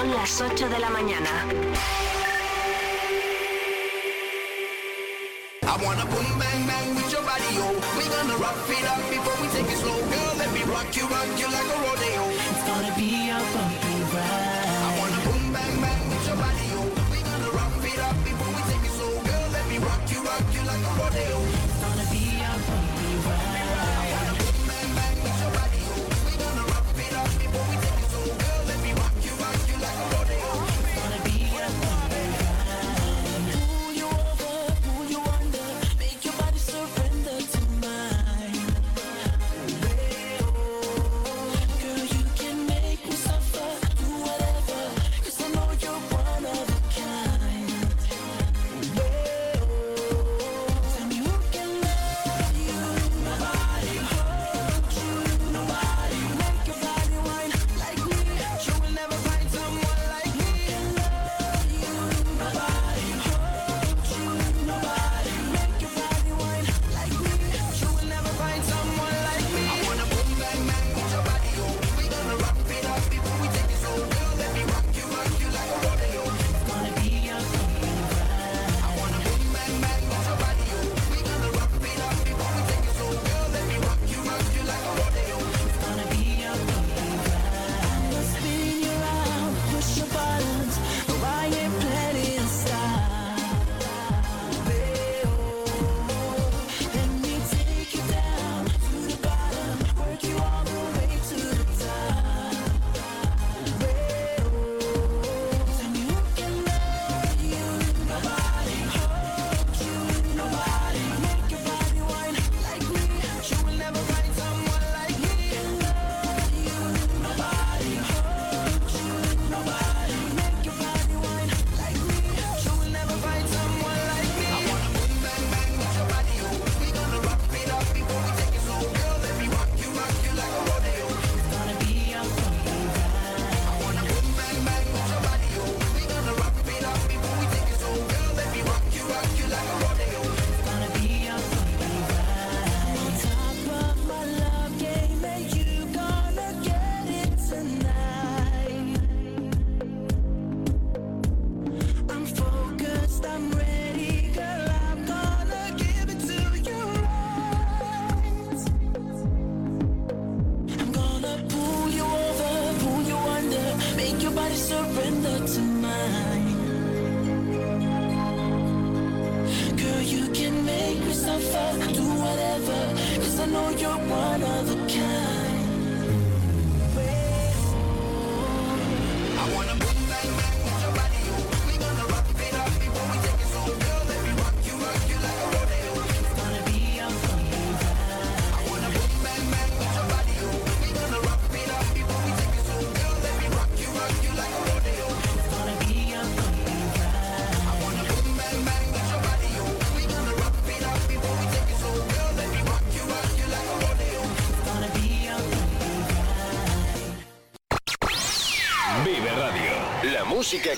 Son las 8 de la mañana. I wanna boom bang bang with your body, yo. We gonna rock it up before we take it slow, girl. Let me rock you, rock you like a rock.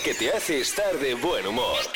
que te hace estar de buen humor.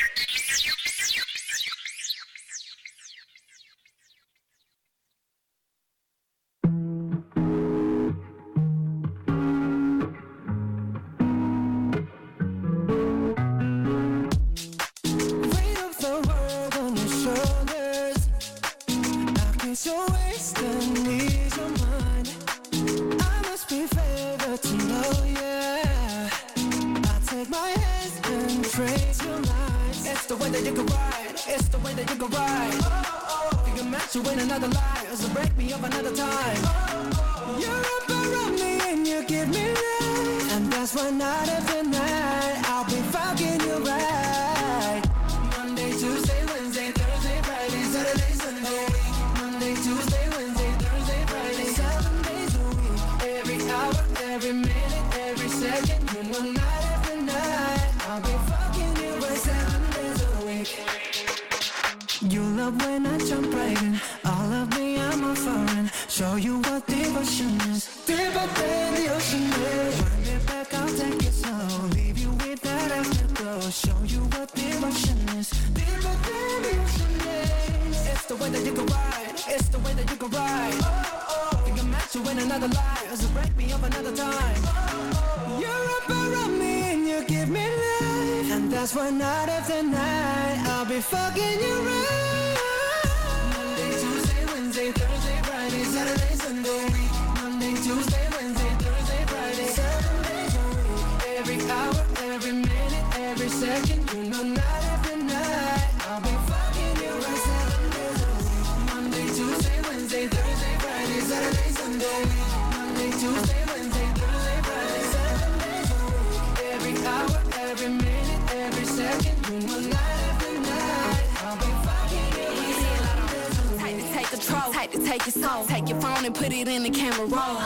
control. Type to take your soul. Take your phone and put it in the camera roll.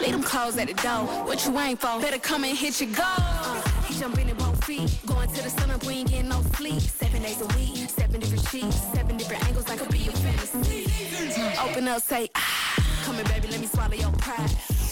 Leave them clothes at the door. What you ain't for? Better come and hit your goal. He jumping in both feet. Going to the sun up, we ain't getting no sleep. Seven days a week, seven different sheets, seven different angles. I could be your fantasy. Open up, say, ah. Come here, baby, let me swallow your pride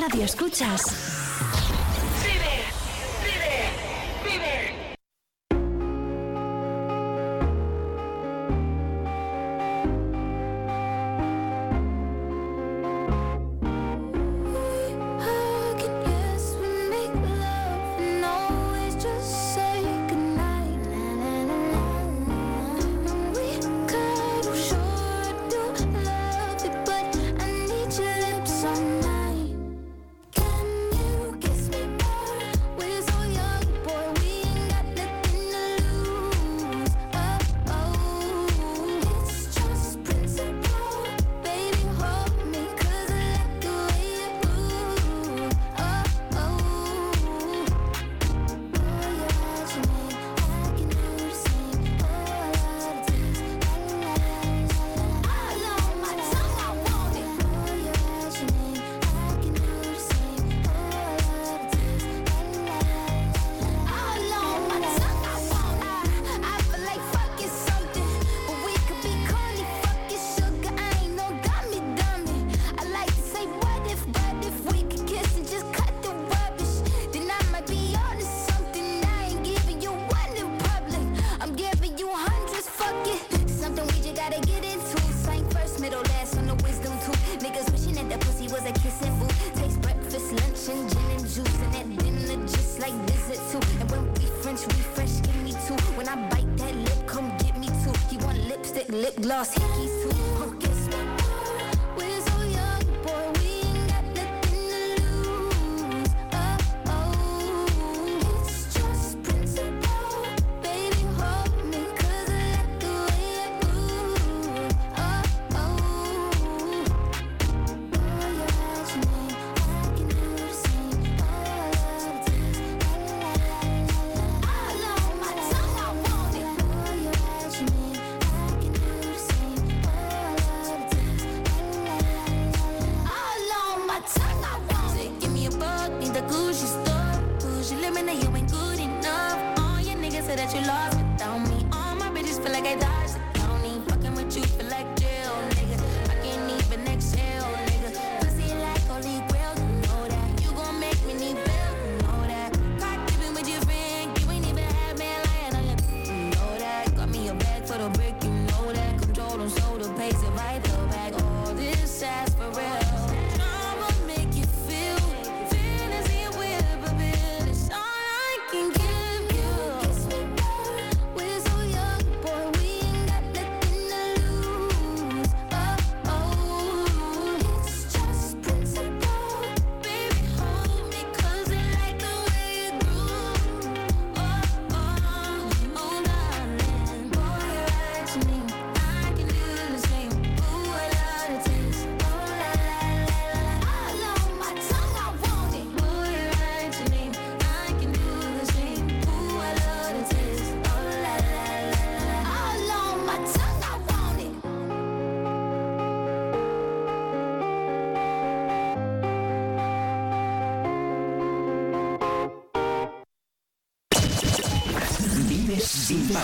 radio escuchas?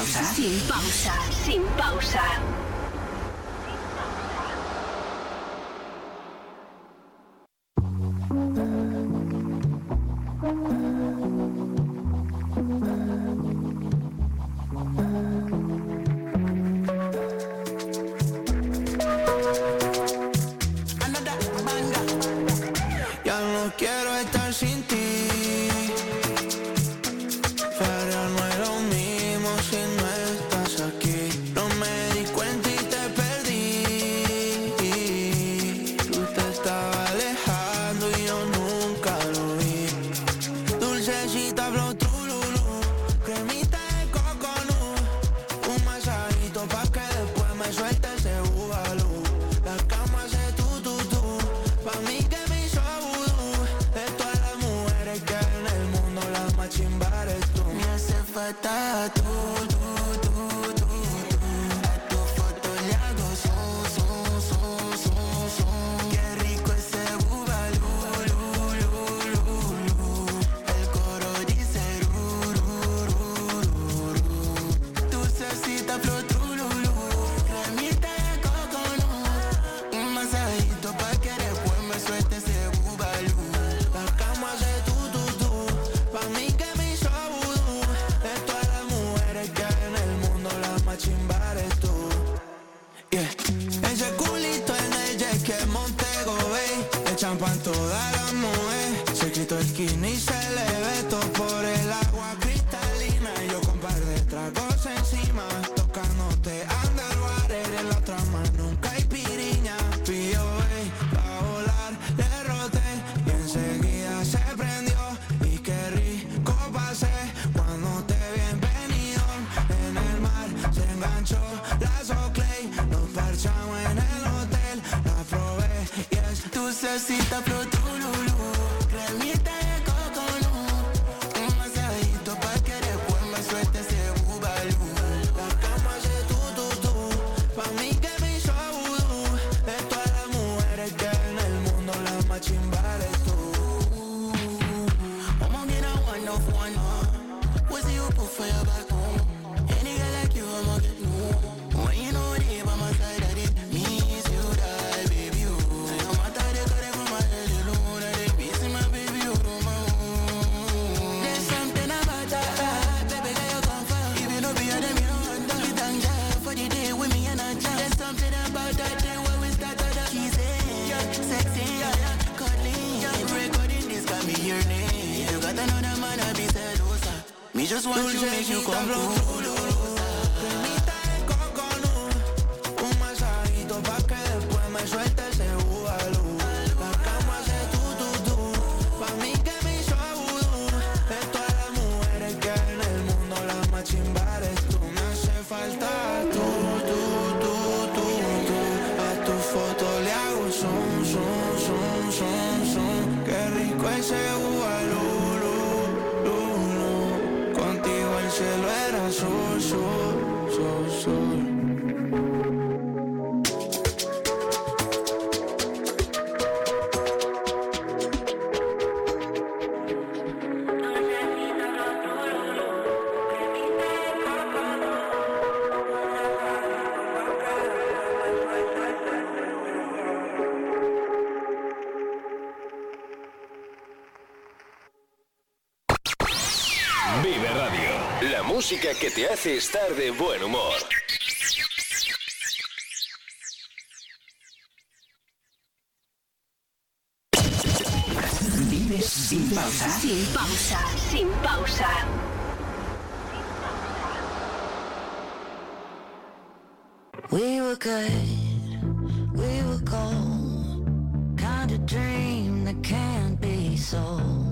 爆闪，劲爆闪，劲爆闪。nu compro Un masajito pa' que después me suelte. hace estar de buen humor. ¿Vives sin pausa? Sin pausa, sin pausa. We were good, we were cold. Kind of dream that can't be sold.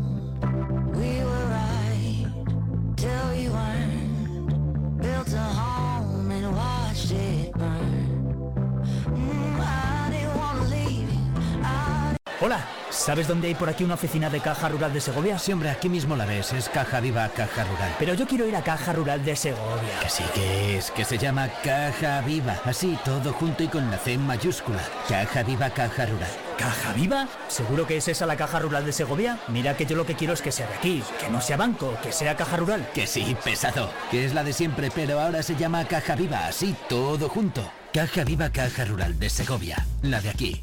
Hola, ¿sabes dónde hay por aquí una oficina de Caja Rural de Segovia? Sí, aquí mismo la ves, es Caja Viva Caja Rural. Pero yo quiero ir a Caja Rural de Segovia. Que sí que es, que se llama Caja Viva, así todo junto y con la C en mayúscula. Caja Viva Caja Rural. ¿Caja Viva? ¿Seguro que es esa la Caja Rural de Segovia? Mira que yo lo que quiero es que sea de aquí, que no sea banco, que sea Caja Rural. Que sí, pesado, que es la de siempre, pero ahora se llama Caja Viva, así todo junto. Caja Viva Caja Rural de Segovia, la de aquí.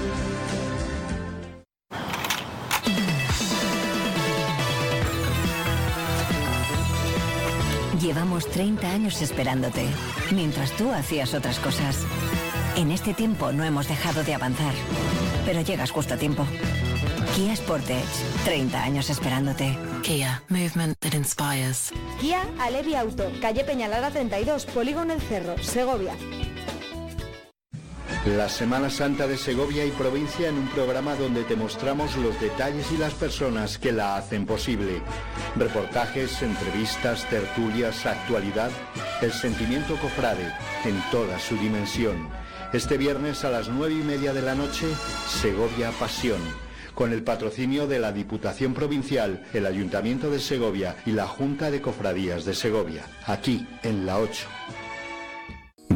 Llevamos 30 años esperándote, mientras tú hacías otras cosas. En este tiempo no hemos dejado de avanzar, pero llegas justo a tiempo. Kia Sportage, 30 años esperándote. Kia, movement that inspires. Kia Alevi Auto, calle Peñalara 32, Polígono El Cerro, Segovia. La Semana Santa de Segovia y provincia en un programa donde te mostramos los detalles y las personas que la hacen posible. Reportajes, entrevistas, tertulias, actualidad, el sentimiento cofrade en toda su dimensión. Este viernes a las nueve y media de la noche, Segovia Pasión. Con el patrocinio de la Diputación Provincial, el Ayuntamiento de Segovia y la Junta de Cofradías de Segovia. Aquí, en la 8.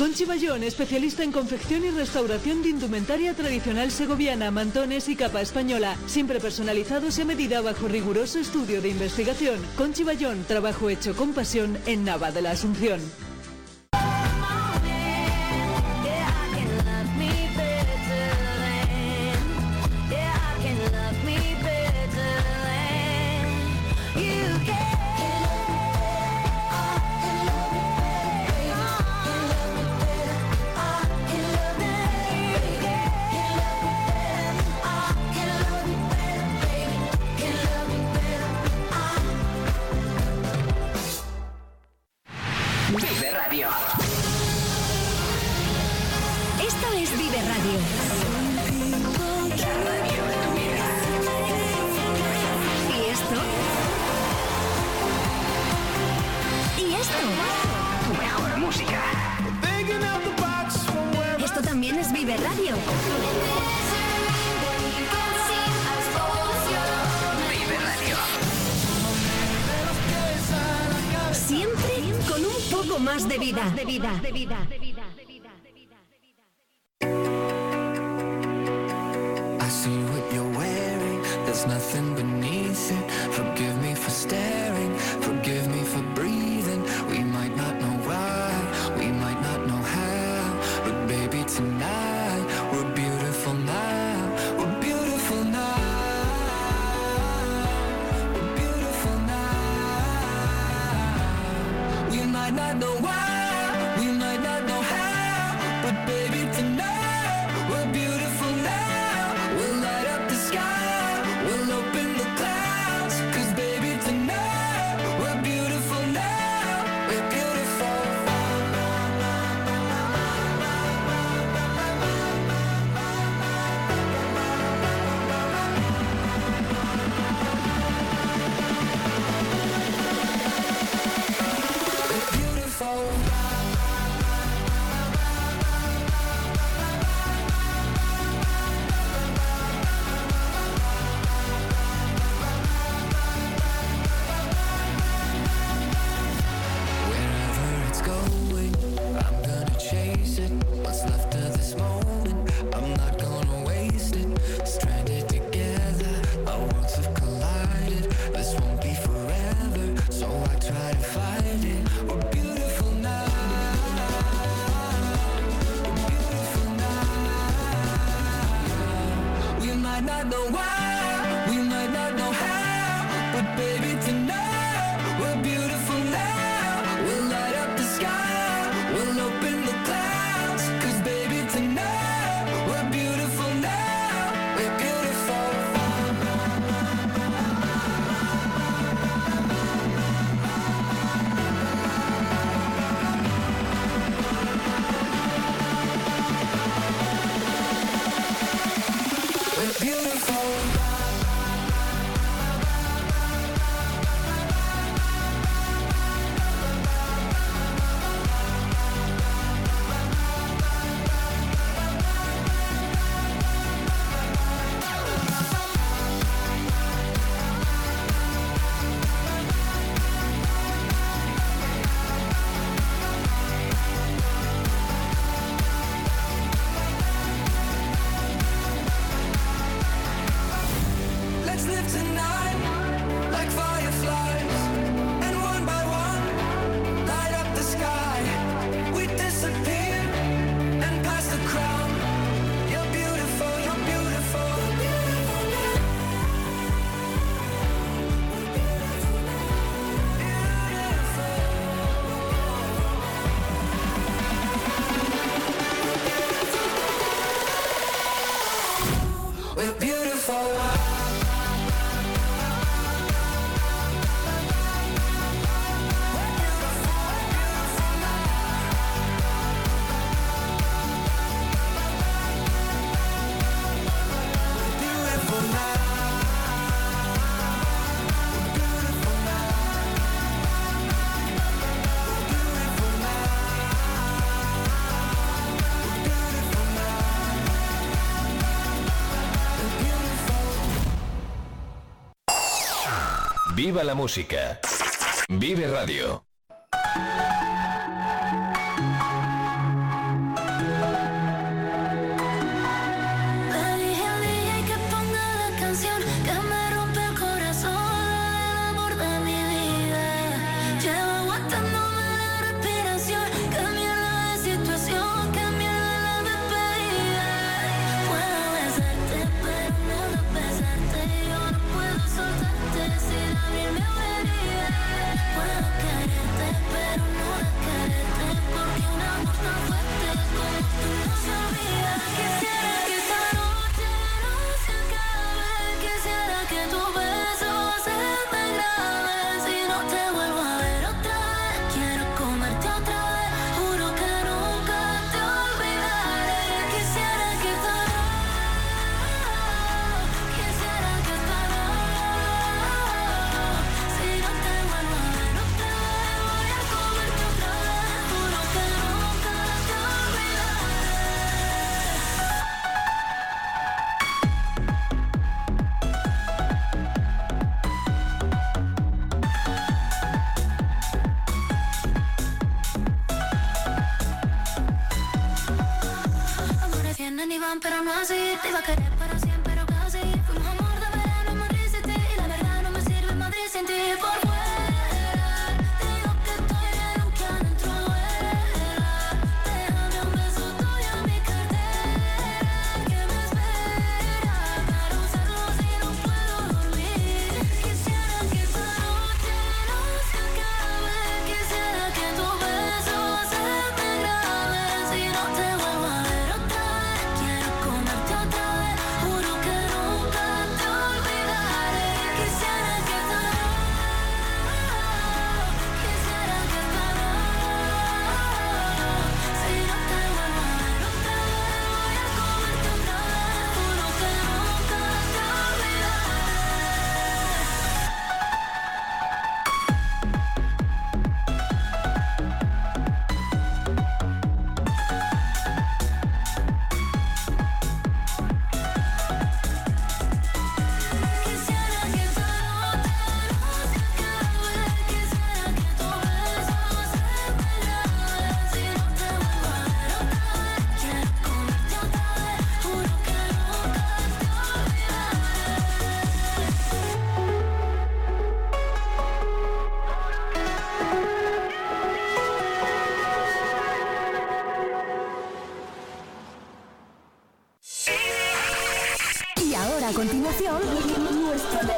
Conchi Bayón, especialista en confección y restauración de indumentaria tradicional segoviana, mantones y capa española, siempre personalizados y a medida bajo riguroso estudio de investigación. Conchi Bayón, trabajo hecho con pasión en Nava de la Asunción. Viva la música. Vive Radio.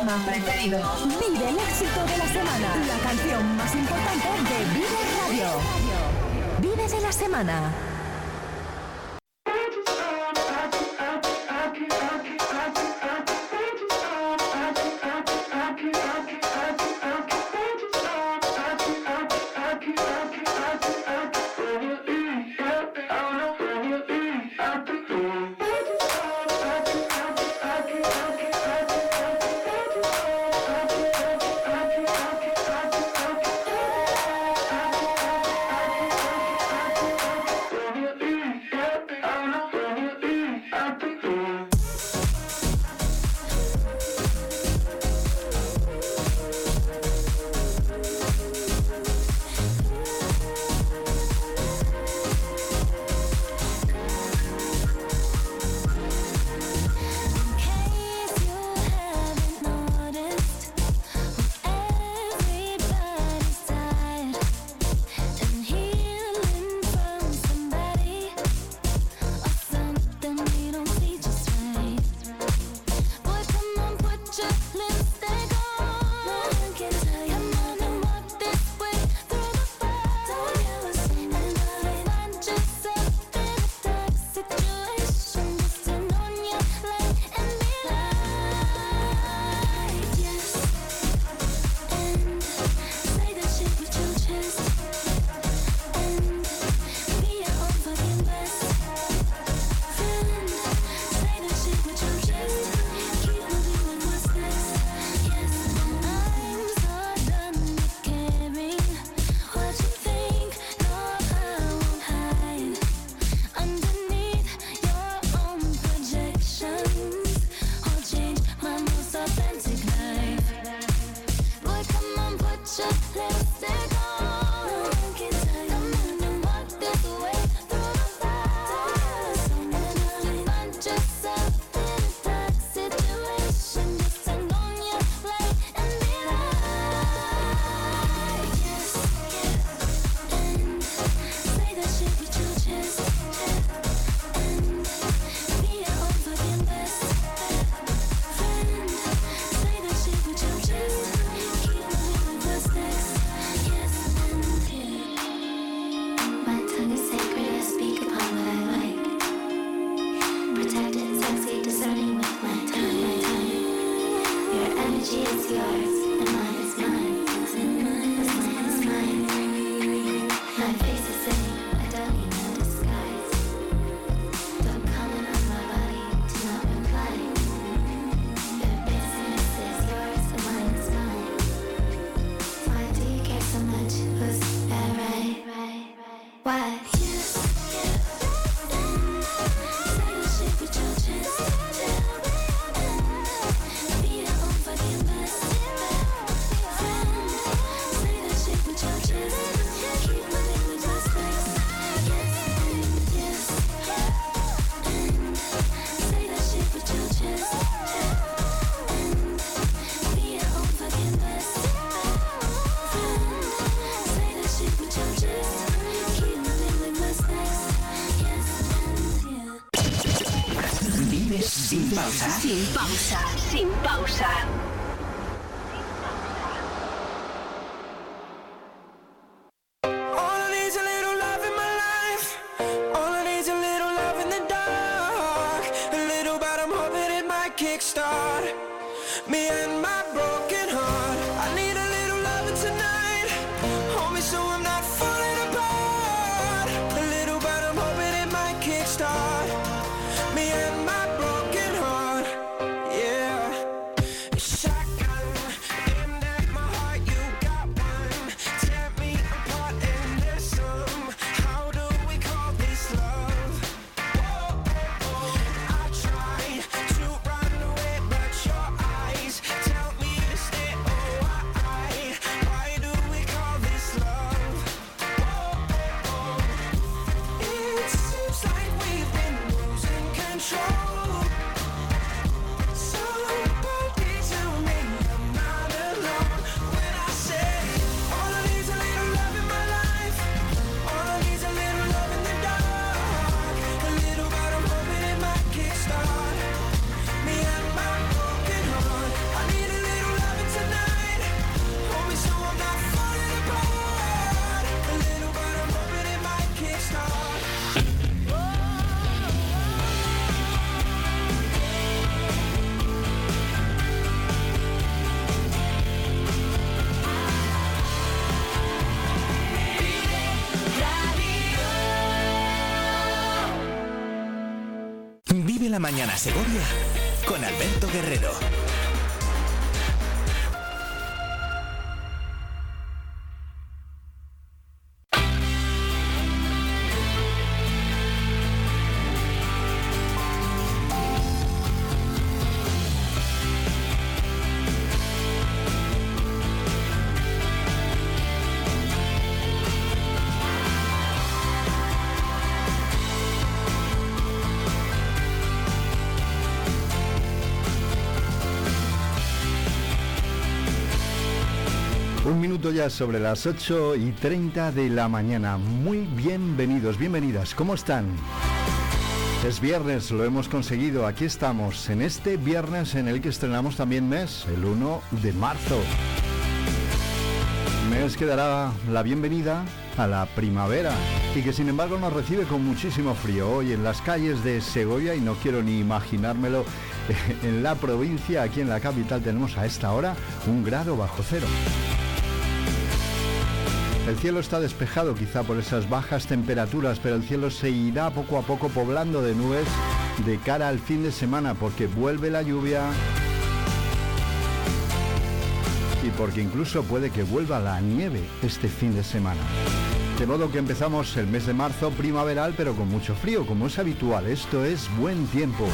preferido. Vive el éxito de la semana. La canción más importante de Vive Radio. Vive de la semana. 性爆炸，性爆炸，性爆。Segovia minuto ya sobre las 8 y 30 de la mañana. Muy bienvenidos, bienvenidas. ¿Cómo están? Es viernes, lo hemos conseguido. Aquí estamos, en este viernes en el que estrenamos también mes, el 1 de marzo. Mes que dará la bienvenida a la primavera y que sin embargo nos recibe con muchísimo frío. Hoy en las calles de Segovia, y no quiero ni imaginármelo, en la provincia, aquí en la capital, tenemos a esta hora un grado bajo cero. El cielo está despejado quizá por esas bajas temperaturas, pero el cielo se irá poco a poco poblando de nubes de cara al fin de semana porque vuelve la lluvia y porque incluso puede que vuelva la nieve este fin de semana. De modo que empezamos el mes de marzo primaveral pero con mucho frío, como es habitual. Esto es buen tiempo.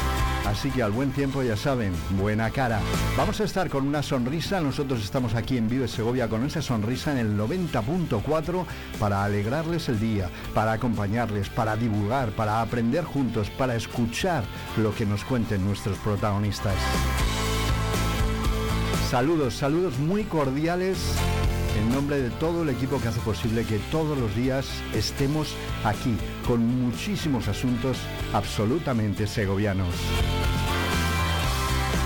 Así que al buen tiempo ya saben, buena cara. Vamos a estar con una sonrisa. Nosotros estamos aquí en Vive Segovia con esa sonrisa en el 90.4 para alegrarles el día, para acompañarles, para divulgar, para aprender juntos, para escuchar lo que nos cuenten nuestros protagonistas. Saludos, saludos muy cordiales en nombre de todo el equipo que hace posible que todos los días estemos aquí con muchísimos asuntos absolutamente segovianos.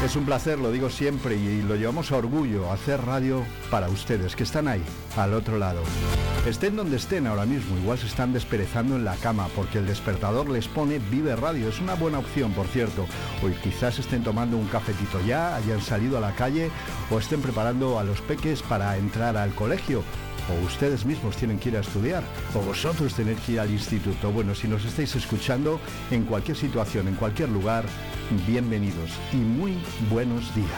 Es un placer, lo digo siempre y lo llevamos a orgullo, hacer radio para ustedes que están ahí, al otro lado. Estén donde estén ahora mismo, igual se están desperezando en la cama porque el despertador les pone Vive Radio. Es una buena opción, por cierto. Hoy quizás estén tomando un cafetito ya, hayan salido a la calle o estén preparando a los peques para entrar al colegio o ustedes mismos tienen que ir a estudiar, o vosotros tenéis que ir al instituto. Bueno, si nos estáis escuchando en cualquier situación, en cualquier lugar, bienvenidos y muy buenos días.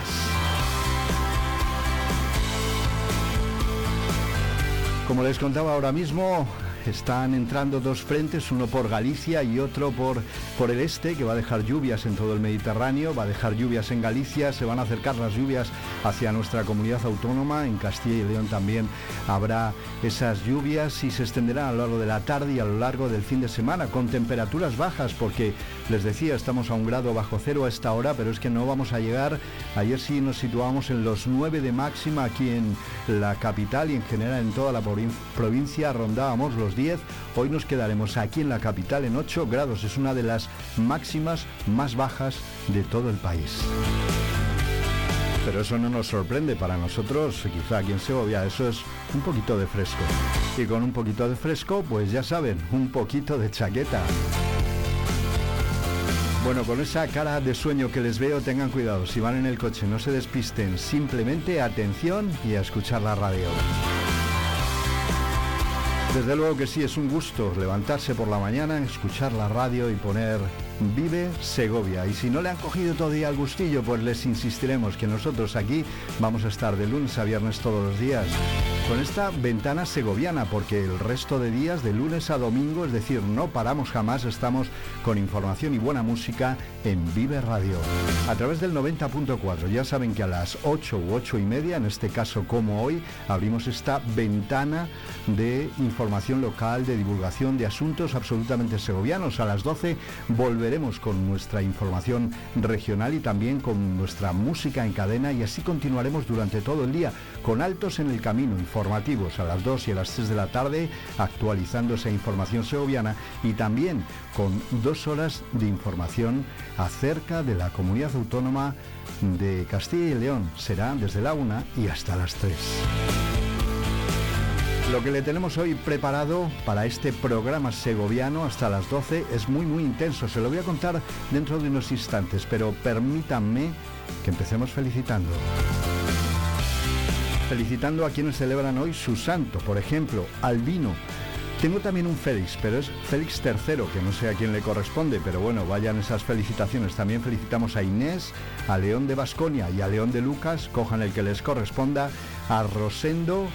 Como les contaba ahora mismo, están entrando dos frentes, uno por Galicia y otro por, por el este, que va a dejar lluvias en todo el Mediterráneo, va a dejar lluvias en Galicia, se van a acercar las lluvias hacia nuestra comunidad autónoma, en Castilla y León también habrá esas lluvias y se extenderán a lo largo de la tarde y a lo largo del fin de semana, con temperaturas bajas, porque les decía, estamos a un grado bajo cero a esta hora, pero es que no vamos a llegar, ayer sí nos situábamos en los 9 de máxima aquí en la capital y en general en toda la provin- provincia rondábamos los 10. Hoy nos quedaremos aquí en la capital en 8 grados. Es una de las máximas más bajas de todo el país. Pero eso no nos sorprende para nosotros, quizá aquí en Segovia, eso es un poquito de fresco. Y con un poquito de fresco, pues ya saben, un poquito de chaqueta. Bueno, con esa cara de sueño que les veo, tengan cuidado. Si van en el coche, no se despisten. Simplemente atención y a escuchar la radio. Desde luego que sí, es un gusto levantarse por la mañana, escuchar la radio y poner Vive Segovia. Y si no le han cogido todavía el gustillo, pues les insistiremos que nosotros aquí vamos a estar de lunes a viernes todos los días con esta ventana segoviana, porque el resto de días, de lunes a domingo, es decir, no paramos jamás, estamos con información y buena música en Vive Radio. A través del 90.4, ya saben que a las 8 u 8 y media, en este caso como hoy, abrimos esta ventana de información local, de divulgación de asuntos absolutamente segovianos. A las 12 volveremos con nuestra información regional y también con nuestra música en cadena y así continuaremos durante todo el día con altos en el camino informativos a las 2 y a las 3 de la tarde actualizando esa información segoviana y también con dos horas de información acerca de la comunidad autónoma de Castilla y León. Será desde la 1 y hasta las 3. Lo que le tenemos hoy preparado para este programa segoviano hasta las 12 es muy muy intenso. Se lo voy a contar dentro de unos instantes, pero permítanme que empecemos felicitando. Felicitando a quienes celebran hoy su santo, por ejemplo, Albino. Tengo también un Félix, pero es Félix III, que no sé a quién le corresponde, pero bueno, vayan esas felicitaciones. También felicitamos a Inés, a León de Basconia y a León de Lucas, cojan el que les corresponda, a Rosendo.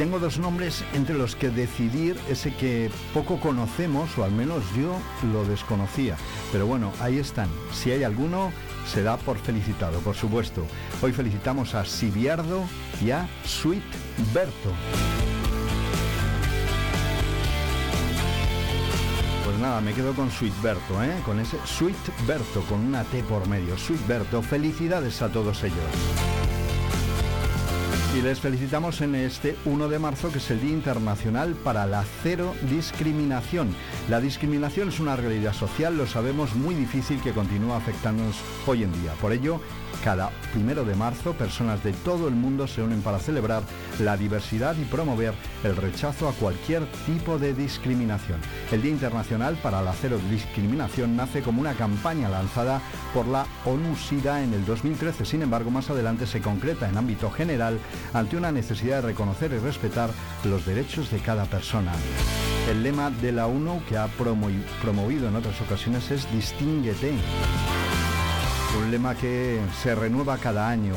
Tengo dos nombres entre los que decidir ese que poco conocemos, o al menos yo lo desconocía. Pero bueno, ahí están. Si hay alguno, se da por felicitado, por supuesto. Hoy felicitamos a Sibiardo y a Sweet Berto. Pues nada, me quedo con Sweetberto, ¿eh? Con ese Sweetberto, con una T por medio. Sweetberto, felicidades a todos ellos. Y les felicitamos en este 1 de marzo, que es el Día Internacional para la Cero Discriminación. La discriminación es una realidad social, lo sabemos, muy difícil que continúa afectándonos hoy en día. Por ello, cada primero de marzo, personas de todo el mundo se unen para celebrar la diversidad y promover el rechazo a cualquier tipo de discriminación. El Día Internacional para la Cero Discriminación nace como una campaña lanzada por la ONU-SIDA en el 2013. Sin embargo, más adelante se concreta en ámbito general ante una necesidad de reconocer y respetar los derechos de cada persona. El lema de la ONU que ha promo- promovido en otras ocasiones es Distínguete un lema que se renueva cada año.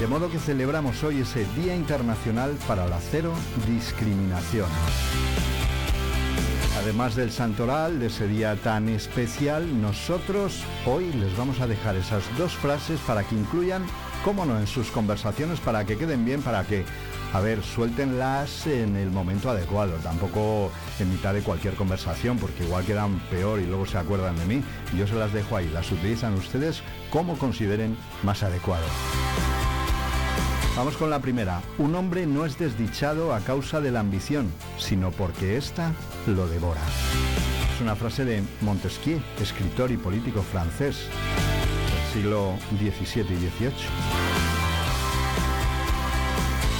De modo que celebramos hoy ese Día Internacional para la Cero Discriminación. Además del santoral, de ese día tan especial, nosotros hoy les vamos a dejar esas dos frases para que incluyan, cómo no, en sus conversaciones, para que queden bien, para que, a ver, suéltenlas en el momento adecuado, tampoco en mitad de cualquier conversación, porque igual quedan peor y luego se acuerdan de mí. Yo se las dejo ahí, las utilizan ustedes como consideren más adecuado. Vamos con la primera. Un hombre no es desdichado a causa de la ambición, sino porque ésta lo devora. Es una frase de Montesquieu, escritor y político francés siglo XVII y XVIII.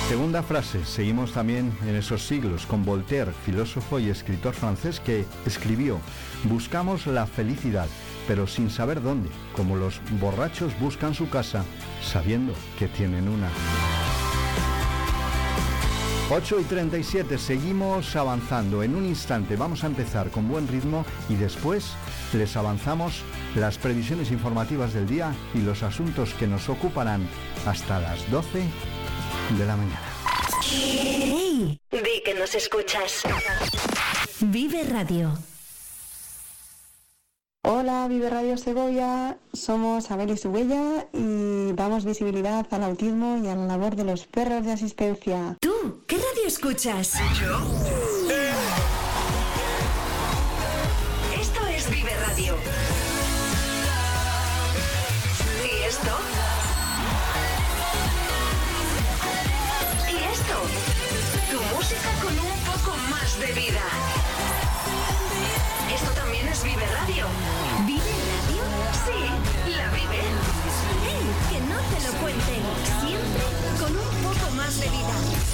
Segunda frase, seguimos también en esos siglos con Voltaire, filósofo y escritor francés que escribió, buscamos la felicidad, pero sin saber dónde, como los borrachos buscan su casa sabiendo que tienen una. 8 y 37, seguimos avanzando. En un instante vamos a empezar con buen ritmo y después les avanzamos las previsiones informativas del día y los asuntos que nos ocuparán hasta las 12 de la mañana. ¡Hey! Di que nos escuchas. Vive Radio. Hola, Vive Radio Segovia, somos Abel y Subella y damos visibilidad al autismo y a la labor de los perros de asistencia. ¿Tú qué radio escuchas? Esto de vida. Esto también es Vive Radio. ¿Vive Radio? Sí, la vive. ¡Hey! Que no te lo cuenten. Siempre con un poco más de vida.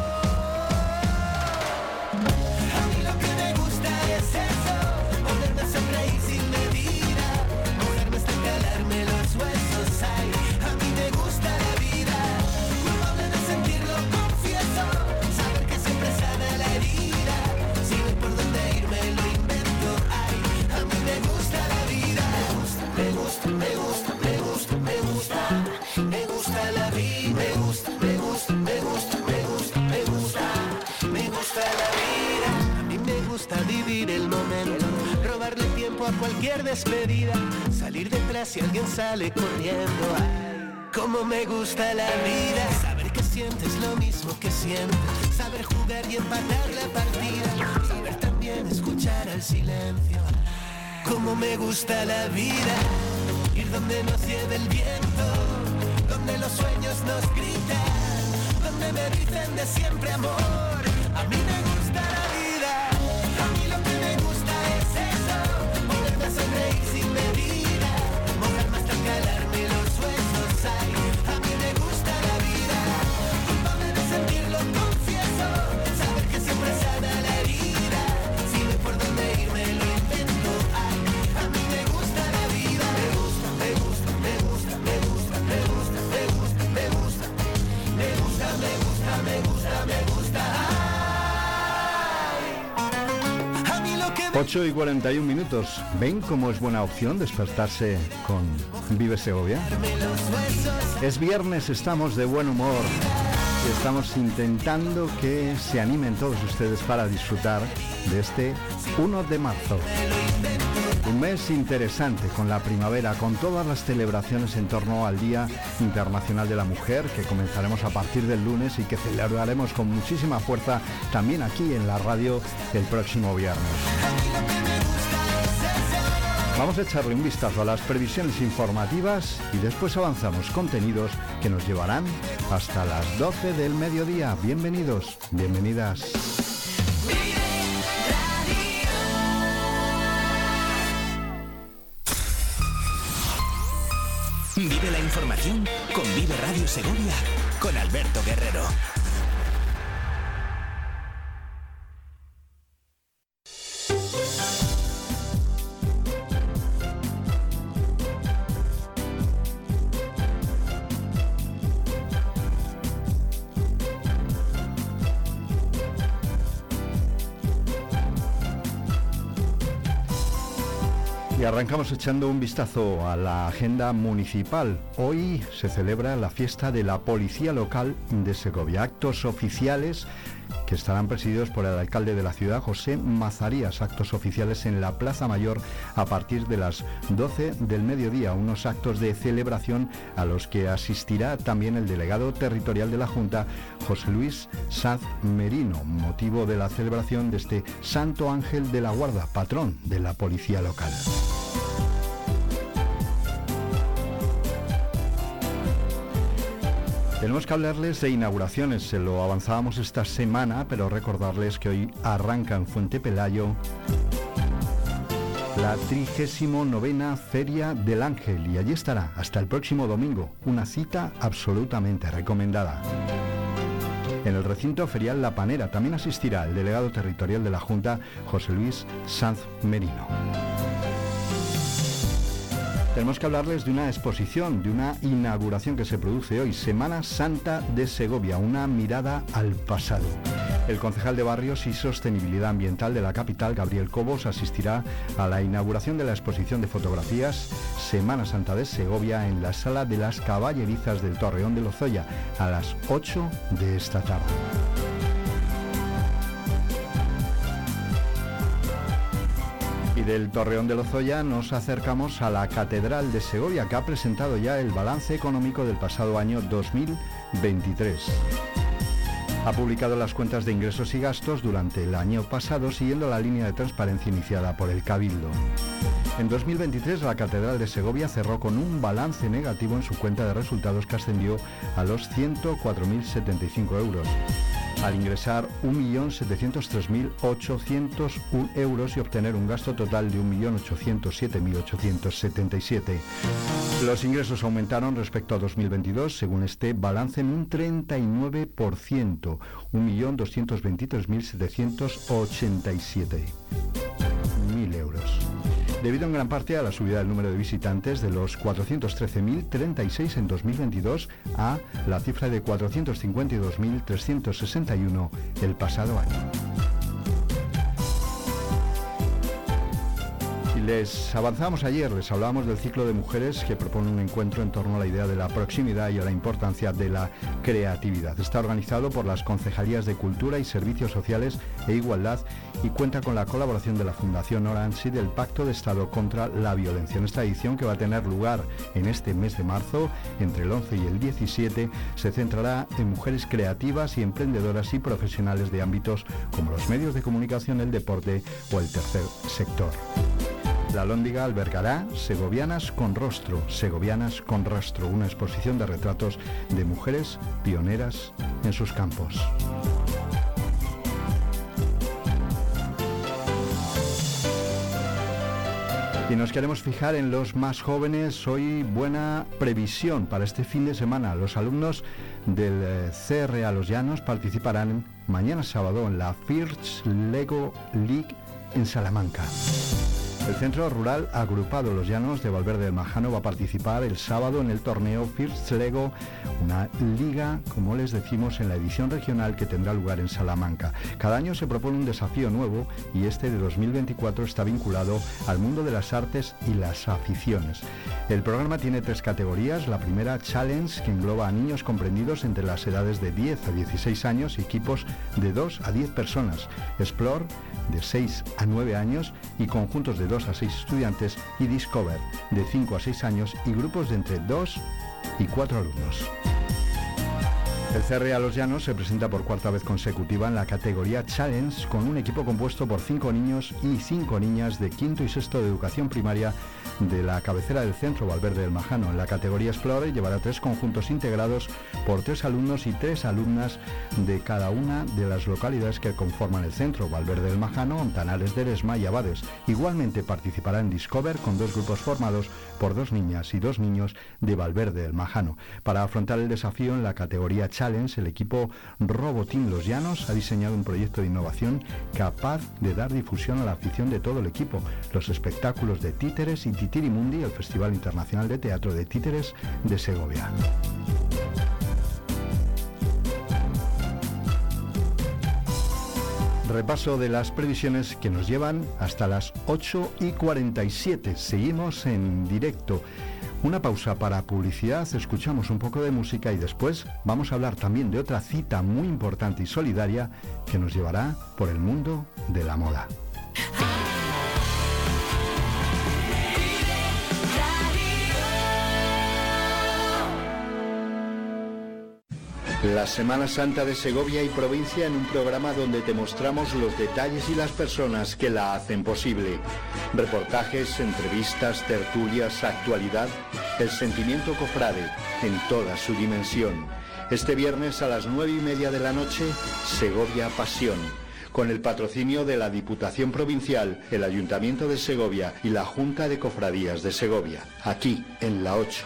Cualquier despedida, salir detrás si alguien sale corriendo. Ay, cómo me gusta la vida, saber que sientes lo mismo que siento, saber jugar y empatar la partida, saber también escuchar al silencio. Cómo me gusta la vida, ir donde nos lleve el viento, donde los sueños nos gritan, donde me dicen de siempre amor. 8 y 41 minutos. ¿Ven cómo es buena opción despertarse con Vive Segovia? Es viernes, estamos de buen humor y estamos intentando que se animen todos ustedes para disfrutar de este 1 de marzo. Un mes interesante con la primavera, con todas las celebraciones en torno al Día Internacional de la Mujer, que comenzaremos a partir del lunes y que celebraremos con muchísima fuerza también aquí en la radio el próximo viernes. Vamos a echarle un vistazo a las previsiones informativas y después avanzamos contenidos que nos llevarán hasta las 12 del mediodía. Bienvenidos, bienvenidas. Vive la información con Vive Radio Segovia con Alberto Guerrero. Y arrancamos echando un vistazo a la agenda municipal. Hoy se celebra la fiesta de la Policía Local de Segovia. Actos oficiales estarán presididos por el alcalde de la ciudad, José Mazarías. Actos oficiales en la Plaza Mayor a partir de las 12 del mediodía. Unos actos de celebración a los que asistirá también el delegado territorial de la Junta, José Luis Sanz Merino, motivo de la celebración de este Santo Ángel de la Guarda, patrón de la Policía Local. Tenemos que hablarles de inauguraciones, se lo avanzábamos esta semana, pero recordarles que hoy arranca en Fuente Pelayo la 39 Feria del Ángel y allí estará hasta el próximo domingo, una cita absolutamente recomendada. En el recinto ferial La Panera también asistirá el delegado territorial de la Junta, José Luis Sanz Merino. Tenemos que hablarles de una exposición, de una inauguración que se produce hoy, Semana Santa de Segovia, una mirada al pasado. El concejal de Barrios y Sostenibilidad Ambiental de la capital, Gabriel Cobos, asistirá a la inauguración de la exposición de fotografías Semana Santa de Segovia en la Sala de las Caballerizas del Torreón de Lozoya a las 8 de esta tarde. Y del Torreón de Lozoya nos acercamos a la Catedral de Segovia, que ha presentado ya el balance económico del pasado año 2023. Ha publicado las cuentas de ingresos y gastos durante el año pasado siguiendo la línea de transparencia iniciada por el Cabildo. En 2023 la Catedral de Segovia cerró con un balance negativo en su cuenta de resultados que ascendió a los 104.075 euros al ingresar 1.703.801 euros y obtener un gasto total de 1.807.877. Los ingresos aumentaron respecto a 2022, según este balance, en un 39%, 1.223.787 mil euros debido en gran parte a la subida del número de visitantes de los 413.036 en 2022 a la cifra de 452.361 el pasado año. Les avanzamos ayer, les hablábamos del ciclo de mujeres que propone un encuentro en torno a la idea de la proximidad y a la importancia de la creatividad. Está organizado por las Concejalías de Cultura y Servicios Sociales e Igualdad y cuenta con la colaboración de la Fundación Orange y del Pacto de Estado contra la Violencia. En esta edición que va a tener lugar en este mes de marzo, entre el 11 y el 17, se centrará en mujeres creativas y emprendedoras y profesionales de ámbitos como los medios de comunicación, el deporte o el tercer sector. La Lóndiga albergará Segovianas con Rostro, Segovianas con Rostro, una exposición de retratos de mujeres pioneras en sus campos. Y nos queremos fijar en los más jóvenes. Hoy buena previsión para este fin de semana. Los alumnos del eh, CR a Los Llanos participarán mañana sábado en la First Lego League en Salamanca. El Centro Rural Agrupado Los Llanos de Valverde del Majano va a participar el sábado en el torneo First Lego, una liga, como les decimos, en la edición regional que tendrá lugar en Salamanca. Cada año se propone un desafío nuevo y este de 2024 está vinculado al mundo de las artes y las aficiones. El programa tiene tres categorías. La primera, Challenge, que engloba a niños comprendidos entre las edades de 10 a 16 años y equipos de 2 a 10 personas. Explore, de 6 a 9 años y conjuntos de 2 a 6 estudiantes y Discover de 5 a 6 años y grupos de entre 2 y 4 alumnos. El CRA Los Llanos se presenta por cuarta vez consecutiva en la categoría Challenge con un equipo compuesto por 5 niños y 5 niñas de quinto y sexto de educación primaria de la cabecera del centro Valverde del Majano. En la categoría Explorer llevará tres conjuntos integrados por tres alumnos y tres alumnas de cada una de las localidades que conforman el centro, Valverde del Majano, Ontanales de Eresma y Abades. Igualmente participará en Discover con dos grupos formados por dos niñas y dos niños de Valverde del Majano. Para afrontar el desafío en la categoría Challenge, el equipo Robotín Los Llanos ha diseñado un proyecto de innovación capaz de dar difusión a la afición de todo el equipo, los espectáculos de títeres y Titirimundi, el Festival Internacional de Teatro de Títeres de Segovia. Repaso de las previsiones que nos llevan hasta las 8 y 47. Seguimos en directo. Una pausa para publicidad, escuchamos un poco de música y después vamos a hablar también de otra cita muy importante y solidaria que nos llevará por el mundo de la moda. La Semana Santa de Segovia y provincia en un programa donde te mostramos los detalles y las personas que la hacen posible. Reportajes, entrevistas, tertulias, actualidad, el sentimiento cofrade en toda su dimensión. Este viernes a las nueve y media de la noche, Segovia Pasión. Con el patrocinio de la Diputación Provincial, el Ayuntamiento de Segovia y la Junta de Cofradías de Segovia. Aquí, en la 8.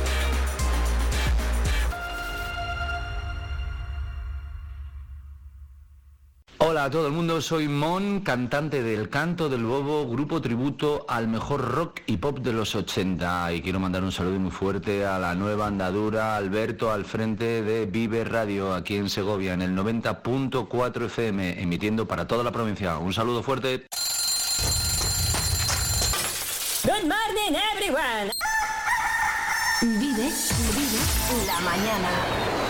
Hola a todo el mundo, soy Mon, cantante del Canto del Bobo, grupo tributo al mejor rock y pop de los 80 y quiero mandar un saludo muy fuerte a la nueva andadura Alberto al frente de Vive Radio aquí en Segovia en el 90.4 FM emitiendo para toda la provincia. Un saludo fuerte. Good morning, everyone. Vive, vive la mañana.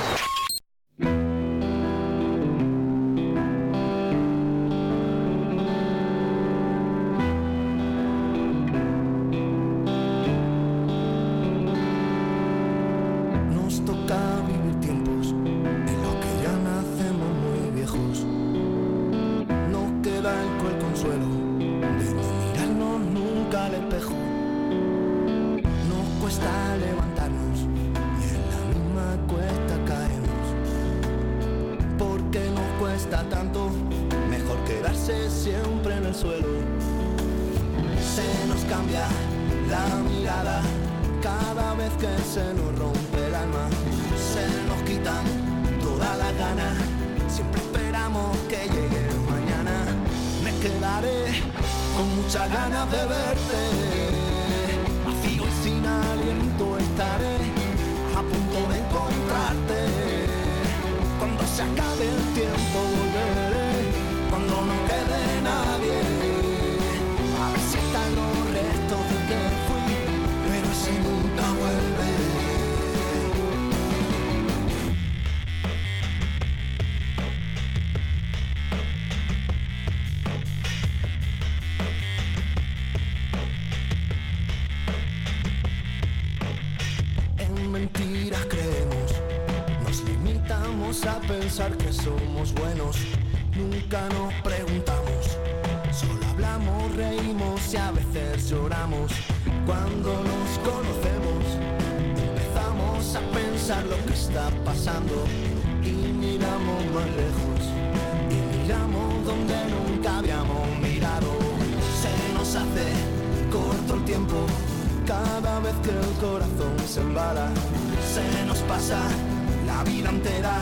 Muchas ganas de verte. Lo que está pasando y miramos más lejos y miramos donde nunca habíamos mirado. Se nos hace corto el tiempo cada vez que el corazón se embala. Se nos pasa la vida entera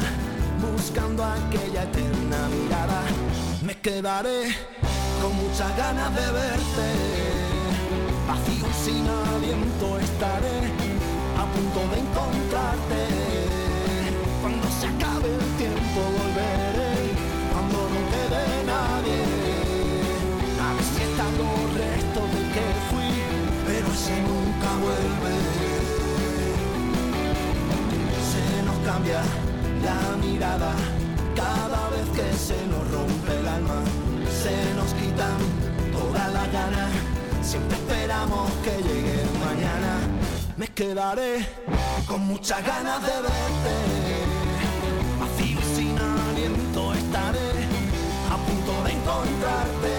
buscando aquella eterna mirada. Me quedaré con muchas ganas de verte. Vacío sin aliento estaré punto de encontrarte. Cuando se acabe el tiempo volveré. Cuando no quede nadie. A ver si están los restos de que fui. Pero ese nunca vuelve. Se nos cambia la mirada cada vez que se nos rompe el alma. Se nos quitan todas las ganas. Siempre esperamos que llegue mañana. Me quedaré con muchas ganas de verte. Vacío y sin aliento estaré a punto de encontrarte.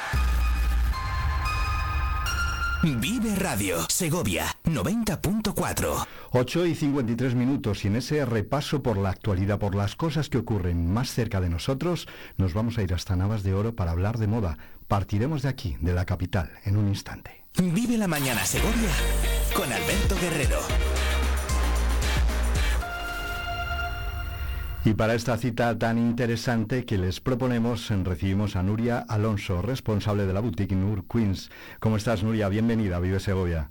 Vive Radio, Segovia 90.4. 8 y 53 minutos y en ese repaso por la actualidad, por las cosas que ocurren más cerca de nosotros, nos vamos a ir hasta Navas de Oro para hablar de moda. Partiremos de aquí, de la capital, en un instante. Vive la mañana Segovia con Alberto Guerrero. Y para esta cita tan interesante que les proponemos, recibimos a Nuria Alonso, responsable de la boutique Nur Queens. ¿Cómo estás, Nuria? Bienvenida a Vive Segovia.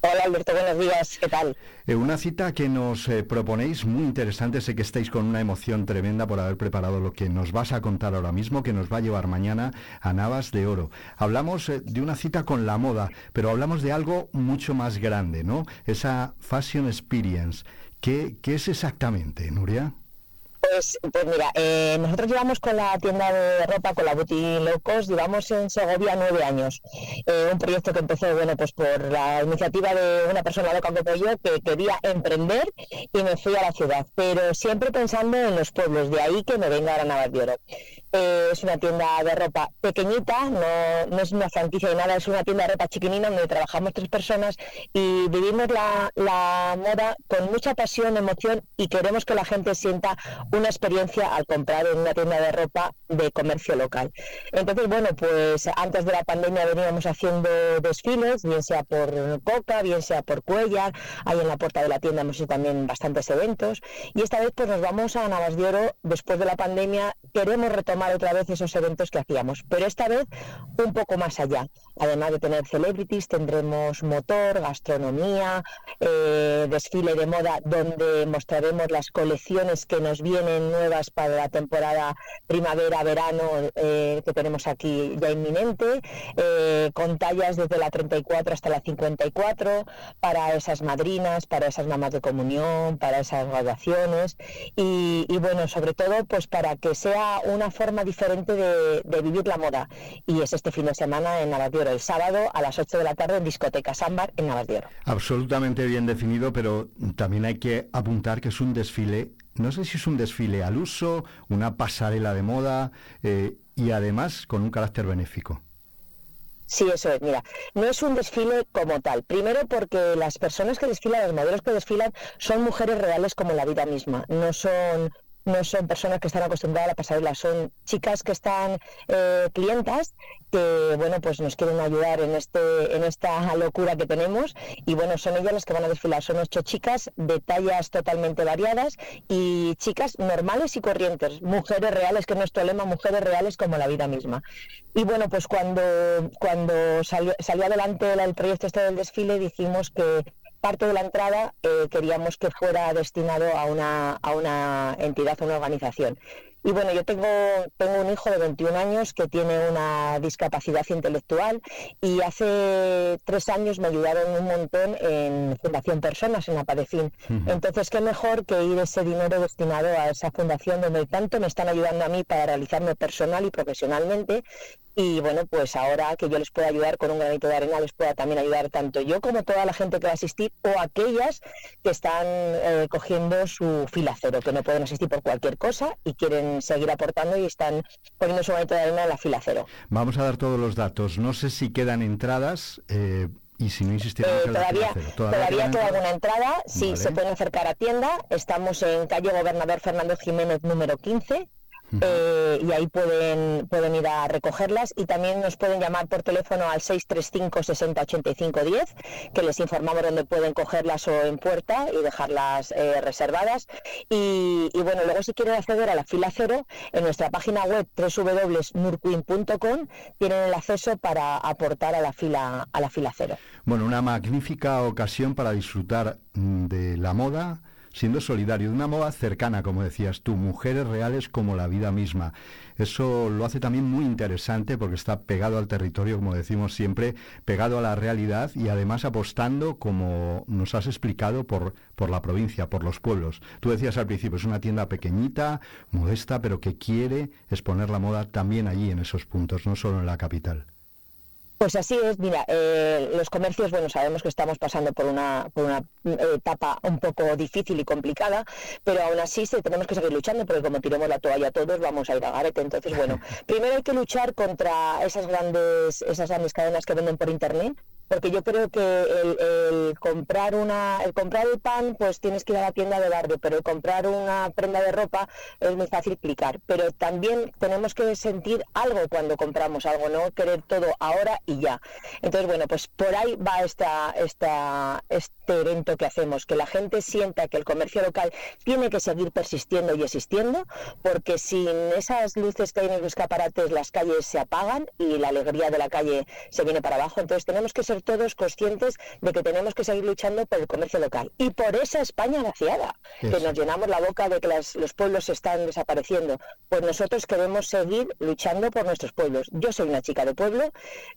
Hola Alberto, buenos días, ¿qué tal? Eh, una cita que nos eh, proponéis muy interesante, sé que estáis con una emoción tremenda por haber preparado lo que nos vas a contar ahora mismo, que nos va a llevar mañana a Navas de Oro. Hablamos eh, de una cita con la moda, pero hablamos de algo mucho más grande, ¿no? Esa Fashion Experience. ¿Qué, qué es exactamente, Nuria? Pues, pues mira, eh, nosotros llevamos con la tienda de ropa, con la Boutique Locos, llevamos en Segovia nueve años. Eh, un proyecto que empezó, bueno, pues por la iniciativa de una persona loca como yo que quería emprender y me fui a la ciudad, pero siempre pensando en los pueblos, de ahí que me venga a Oro. Eh, es una tienda de ropa pequeñita, no, no es una franquicia de nada, es una tienda de ropa chiquinina donde trabajamos tres personas y vivimos la, la moda con mucha pasión, emoción y queremos que la gente sienta una experiencia al comprar en una tienda de ropa de comercio local. Entonces, bueno, pues antes de la pandemia veníamos haciendo desfiles, bien sea por Coca, bien sea por Cuellar, ahí en la puerta de la tienda hemos hecho también bastantes eventos y esta vez pues nos vamos a Navas de Oro después de la pandemia, queremos retomar otra vez esos eventos que hacíamos, pero esta vez un poco más allá. Además de tener celebrities, tendremos motor, gastronomía, eh, desfile de moda donde mostraremos las colecciones que nos vienen nuevas para la temporada primavera-verano eh, que tenemos aquí ya inminente, eh, con tallas desde la 34 hasta la 54 para esas madrinas, para esas mamás de comunión, para esas graduaciones y, y bueno, sobre todo pues para que sea una forma diferente de, de vivir la moda y es este fin de semana en Oro, el sábado a las 8 de la tarde en Discoteca Sámbar en Oro. Absolutamente bien definido, pero también hay que apuntar que es un desfile, no sé si es un desfile al uso, una pasarela de moda eh, y además con un carácter benéfico. Sí, eso es. Mira, no es un desfile como tal. Primero porque las personas que desfilan, los modelos que desfilan, son mujeres reales como la vida misma. No son no son personas que están acostumbradas a la pasarela, son chicas que están eh, clientas que bueno pues nos quieren ayudar en este en esta locura que tenemos y bueno son ellas las que van a desfilar. Son ocho chicas de tallas totalmente variadas y chicas normales y corrientes mujeres reales que es nuestro lema mujeres reales como la vida misma. Y bueno pues cuando cuando salió, salió adelante el proyecto este del desfile dijimos que parte de la entrada eh, queríamos que fuera destinado a una, a una entidad, a una organización. Y bueno, yo tengo, tengo un hijo de 21 años que tiene una discapacidad intelectual y hace tres años me ayudaron un montón en Fundación Personas, en Apadecín. Ujú. Entonces, qué mejor que ir ese dinero destinado a esa fundación donde tanto me están ayudando a mí para realizarme personal y profesionalmente. Y bueno, pues ahora que yo les pueda ayudar con un granito de arena, les pueda también ayudar tanto yo como toda la gente que va a asistir o aquellas que están eh, cogiendo su fila cero, que no pueden asistir por cualquier cosa y quieren seguir aportando y están poniendo su granito de arena en la fila cero. Vamos a dar todos los datos. No sé si quedan entradas eh, y si no insistiremos Eh, todavía todavía quedan queda alguna entrada, sí, Vale. se pueden acercar a tienda. Estamos en calle Gobernador Fernández Jiménez número 15. Eh, y ahí pueden pueden ir a recogerlas y también nos pueden llamar por teléfono al 635 60 85 10 que les informamos dónde pueden cogerlas o en puerta y dejarlas eh, reservadas. Y, y bueno luego si quieren acceder a la fila cero en nuestra página web www.nurqueen.com tienen el acceso para aportar a la fila a la fila cero. Bueno, una magnífica ocasión para disfrutar mm, de la moda, siendo solidario, de una moda cercana, como decías tú, mujeres reales como la vida misma. Eso lo hace también muy interesante porque está pegado al territorio, como decimos siempre, pegado a la realidad y además apostando, como nos has explicado, por, por la provincia, por los pueblos. Tú decías al principio, es una tienda pequeñita, modesta, pero que quiere exponer la moda también allí en esos puntos, no solo en la capital. Pues así es, mira, eh, los comercios, bueno, sabemos que estamos pasando por una, por una eh, etapa un poco difícil y complicada, pero aún así se, tenemos que seguir luchando, porque como tiremos la toalla todos, vamos a ir a garete. Entonces, bueno, primero hay que luchar contra esas grandes, esas grandes cadenas que venden por internet, porque yo creo que el, el comprar una el comprar el pan pues tienes que ir a la tienda de barrio pero el comprar una prenda de ropa es muy fácil clicar pero también tenemos que sentir algo cuando compramos algo no querer todo ahora y ya. Entonces bueno pues por ahí va esta esta este evento que hacemos que la gente sienta que el comercio local tiene que seguir persistiendo y existiendo porque sin esas luces que hay en los escaparates las calles se apagan y la alegría de la calle se viene para abajo. Entonces tenemos que ser todos conscientes de que tenemos que seguir luchando por el comercio local y por esa España vaciada, que nos llenamos la boca de que las- los pueblos están desapareciendo. Pues nosotros queremos seguir luchando por nuestros pueblos. Yo soy una chica de pueblo,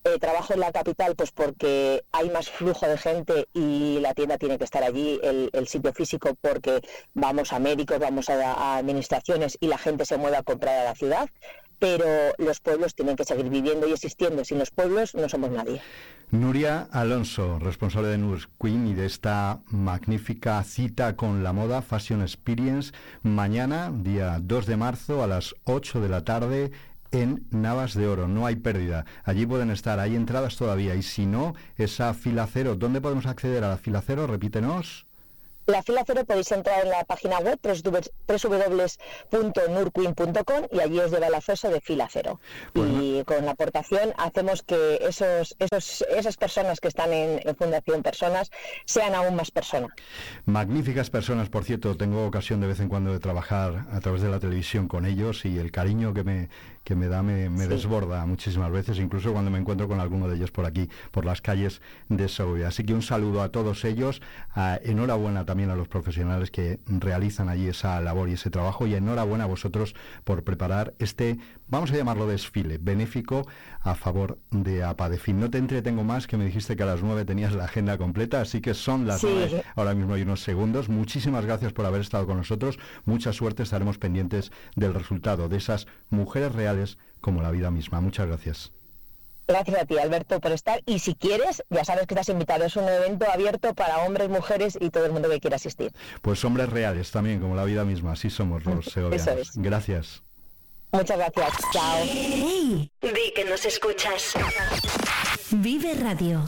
eh, trabajo en la capital pues porque hay más flujo de gente y la tienda tiene que estar allí, el, el sitio físico, porque vamos a médicos, vamos a, a administraciones y la gente se mueve a comprar a la ciudad. Pero los pueblos tienen que seguir viviendo y existiendo. Sin los pueblos no somos nadie. Nuria Alonso, responsable de Nurs Queen y de esta magnífica cita con la moda Fashion Experience, mañana, día 2 de marzo, a las 8 de la tarde, en Navas de Oro. No hay pérdida. Allí pueden estar, hay entradas todavía. Y si no, esa fila cero, ¿dónde podemos acceder a la fila cero? Repítenos. La fila cero podéis entrar en la página web www.nurqueen.com y allí os lleva el acceso de fila cero. Y con la aportación hacemos que esos, esos, esas personas que están en, en Fundación Personas sean aún más personas. Magníficas personas, por cierto, tengo ocasión de vez en cuando de trabajar a través de la televisión con ellos y el cariño que me, que me da me, me desborda muchísimas veces, incluso cuando me encuentro con alguno de ellos por aquí, por las calles de Segovia. Así que un saludo a todos ellos, a- enhorabuena también a los profesionales que realizan allí esa labor y ese trabajo y enhorabuena a vosotros por preparar este, vamos a llamarlo desfile benéfico a favor de APADEFIN. No te entretengo más, que me dijiste que a las nueve tenías la agenda completa, así que son las Sí. ahora mismo hay unos segundos. Muchísimas gracias por haber estado con nosotros. Mucha suerte, estaremos pendientes del resultado de esas mujeres reales como la vida misma. Muchas gracias. Gracias a ti, Alberto, por estar. Y si quieres, ya sabes que estás invitado. Es un evento abierto para hombres, mujeres y todo el mundo que quiera asistir. Pues hombres reales también, como la vida misma. Así somos los segovianos. es. Gracias. Muchas gracias. Chao. Di que nos escuchas. Vive Radio.